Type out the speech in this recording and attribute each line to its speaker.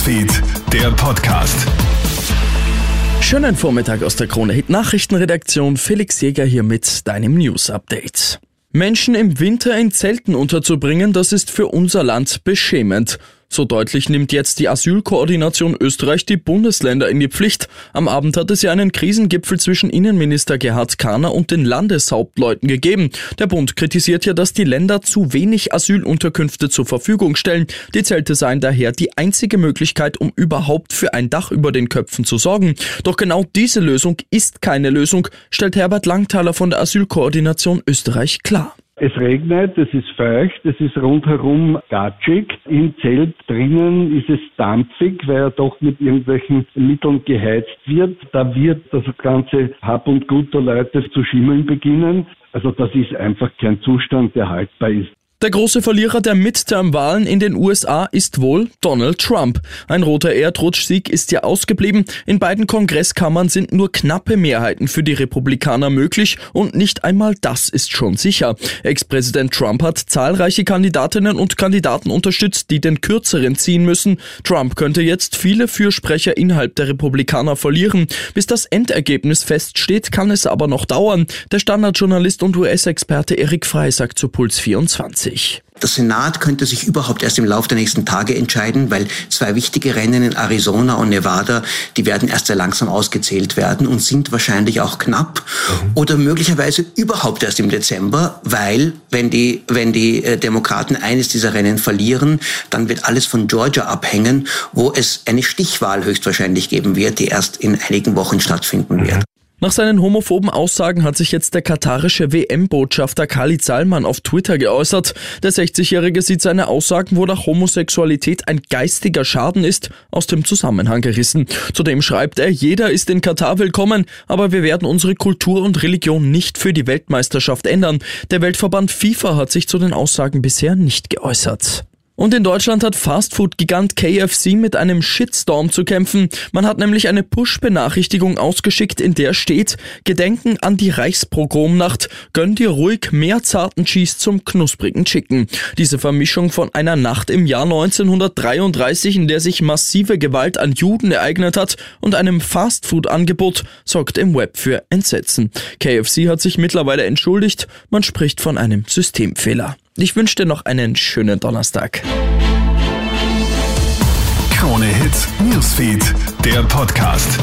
Speaker 1: Newsfeed, der Podcast.
Speaker 2: Schönen Vormittag aus der Krone Hit Nachrichtenredaktion. Felix Jäger hier mit deinem News Update. Menschen im Winter in Zelten unterzubringen, das ist für unser Land beschämend. So deutlich nimmt jetzt die Asylkoordination Österreich die Bundesländer in die Pflicht. Am Abend hat es ja einen Krisengipfel zwischen Innenminister Gerhard Kahner und den Landeshauptleuten gegeben. Der Bund kritisiert ja, dass die Länder zu wenig Asylunterkünfte zur Verfügung stellen. Die Zelte seien daher die einzige Möglichkeit, um überhaupt für ein Dach über den Köpfen zu sorgen. Doch genau diese Lösung ist keine Lösung, stellt Herbert Langthaler von der Asylkoordination Österreich klar.
Speaker 3: Es regnet, es ist feucht, es ist rundherum gatschig. Im Zelt drinnen ist es dampfig, weil er doch mit irgendwelchen Mitteln geheizt wird. Da wird das ganze Hab und Gut der Leute zu schimmeln beginnen. Also das ist einfach kein Zustand, der haltbar ist.
Speaker 2: Der große Verlierer der Midterm-Wahlen in den USA ist wohl Donald Trump. Ein roter Erdrutschsieg ist ja ausgeblieben. In beiden Kongresskammern sind nur knappe Mehrheiten für die Republikaner möglich und nicht einmal das ist schon sicher. Ex-Präsident Trump hat zahlreiche Kandidatinnen und Kandidaten unterstützt, die den kürzeren ziehen müssen. Trump könnte jetzt viele Fürsprecher innerhalb der Republikaner verlieren. Bis das Endergebnis feststeht, kann es aber noch dauern. Der Standardjournalist und US-Experte Eric Frey sagt zu Puls 24.
Speaker 4: 20. Der Senat könnte sich überhaupt erst im Laufe der nächsten Tage entscheiden, weil zwei wichtige Rennen in Arizona und Nevada, die werden erst sehr langsam ausgezählt werden und sind wahrscheinlich auch knapp mhm. oder möglicherweise überhaupt erst im Dezember, weil wenn die, wenn die äh, Demokraten eines dieser Rennen verlieren, dann wird alles von Georgia abhängen, wo es eine Stichwahl höchstwahrscheinlich geben wird, die erst in einigen Wochen stattfinden wird.
Speaker 2: Nach seinen homophoben Aussagen hat sich jetzt der katarische WM-Botschafter Khalid Salman auf Twitter geäußert. Der 60-Jährige sieht seine Aussagen, wonach Homosexualität ein geistiger Schaden ist, aus dem Zusammenhang gerissen. Zudem schreibt er, jeder ist in Katar willkommen, aber wir werden unsere Kultur und Religion nicht für die Weltmeisterschaft ändern. Der Weltverband FIFA hat sich zu den Aussagen bisher nicht geäußert. Und in Deutschland hat Fastfood-Gigant KFC mit einem Shitstorm zu kämpfen. Man hat nämlich eine Push-Benachrichtigung ausgeschickt, in der steht, Gedenken an die Reichspogromnacht, gönn dir ruhig mehr zarten Cheese zum knusprigen Chicken. Diese Vermischung von einer Nacht im Jahr 1933, in der sich massive Gewalt an Juden ereignet hat, und einem Fastfood-Angebot sorgt im Web für Entsetzen. KFC hat sich mittlerweile entschuldigt, man spricht von einem Systemfehler. Ich wünsche dir noch einen schönen Donnerstag.
Speaker 1: Krone Hits, Newsfeed, der Podcast.